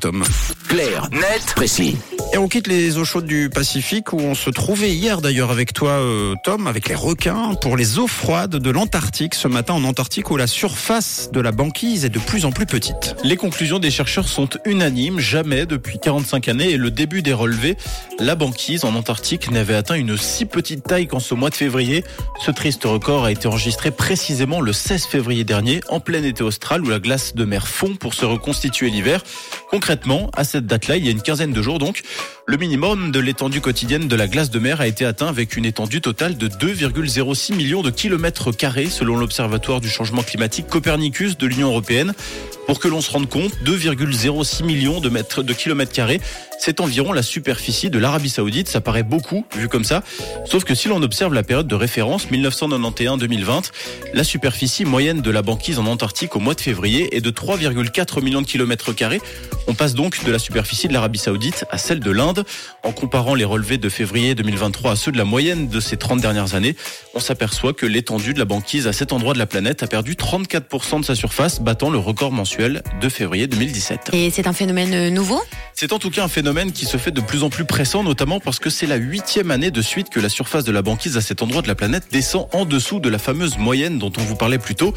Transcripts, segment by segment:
Tom. Clair, net, précis. Et on quitte les eaux chaudes du Pacifique où on se trouvait hier d'ailleurs avec toi euh, Tom, avec les requins, pour les eaux froides de l'Antarctique ce matin en Antarctique où la surface de la banquise est de plus en plus petite. Les conclusions des chercheurs sont unanimes. Jamais depuis 45 années et le début des relevés, la banquise en Antarctique n'avait atteint une si petite taille qu'en ce mois de février. Ce triste record a été enregistré précisément le 16 février dernier en plein été austral où la glace de mer fond pour se reconstituer l'hiver. Concrètement, à cette date-là, il y a une quinzaine de jours donc, le minimum de l'étendue quotidienne de la glace de mer a été atteint avec une étendue totale de 2,06 millions de kilomètres carrés selon l'Observatoire du changement climatique Copernicus de l'Union européenne. Pour que l'on se rende compte, 2,06 millions de mètres de kilomètres carrés, c'est environ la superficie de l'Arabie Saoudite. Ça paraît beaucoup vu comme ça. Sauf que si l'on observe la période de référence 1991-2020, la superficie moyenne de la banquise en Antarctique au mois de février est de 3,4 millions de kilomètres carrés. On passe donc de la superficie de l'Arabie Saoudite à celle de l'Inde. En comparant les relevés de février 2023 à ceux de la moyenne de ces 30 dernières années, on s'aperçoit que l'étendue de la banquise à cet endroit de la planète a perdu 34% de sa surface, battant le record mensuel de février 2017. Et c'est un phénomène nouveau? C'est en tout cas un phénomène qui se fait de plus en plus pressant, notamment parce que c'est la huitième année de suite que la surface de la banquise à cet endroit de la planète descend en dessous de la fameuse moyenne dont on vous parlait plus tôt.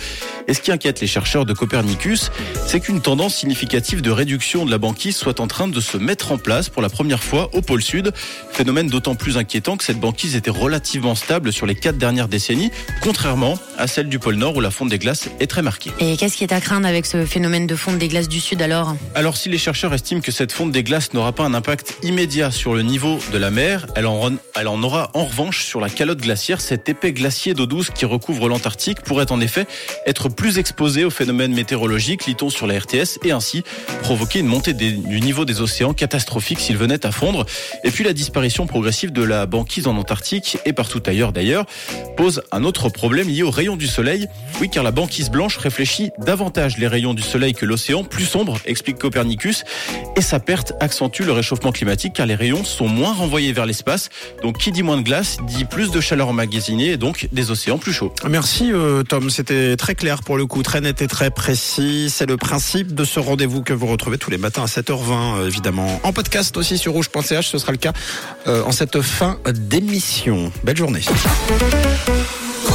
Et ce qui inquiète les chercheurs de Copernicus, c'est qu'une tendance significative de réduction de la banquise soit en train de se mettre en place pour la première fois au pôle sud. Phénomène d'autant plus inquiétant que cette banquise était relativement stable sur les quatre dernières décennies, contrairement à celle du pôle nord où la fonte des glaces est très marquée. Et qu'est-ce qui est à craindre avec ce phénomène de fonte des glaces du sud alors? Alors si les chercheurs estiment que cette fonte des glaces n'aura pas un impact immédiat sur le niveau de la mer, elle en, aura en revanche sur la calotte glaciaire. Cet épais glacier d'eau douce qui recouvre l'Antarctique pourrait en effet être plus exposé aux phénomènes météorologiques, lit-on sur la RTS, et ainsi provoquer une montée du niveau des océans catastrophique s'il venait à fondre. Et puis la disparition progressive de la banquise en Antarctique et partout ailleurs d'ailleurs pose un autre problème lié aux rayons du soleil. Oui, car la banquise blanche réfléchit davantage les rayons du soleil que l'océan, plus sombre, explique Copernicus, et sa perte accentue le réchauffement climatique car les rayons sont moins renvoyés vers l'espace. Donc qui dit moins de glace dit plus de chaleur emmagasinée et donc des océans plus chauds. Merci euh, Tom, c'était très clair pour le coup, très net et très précis. C'est le principe de ce rendez-vous que vous retrouvez tous les matins à 7h20 euh, évidemment. En podcast aussi sur rouge.ch, ce sera le cas euh, en cette fin d'émission. Belle journée.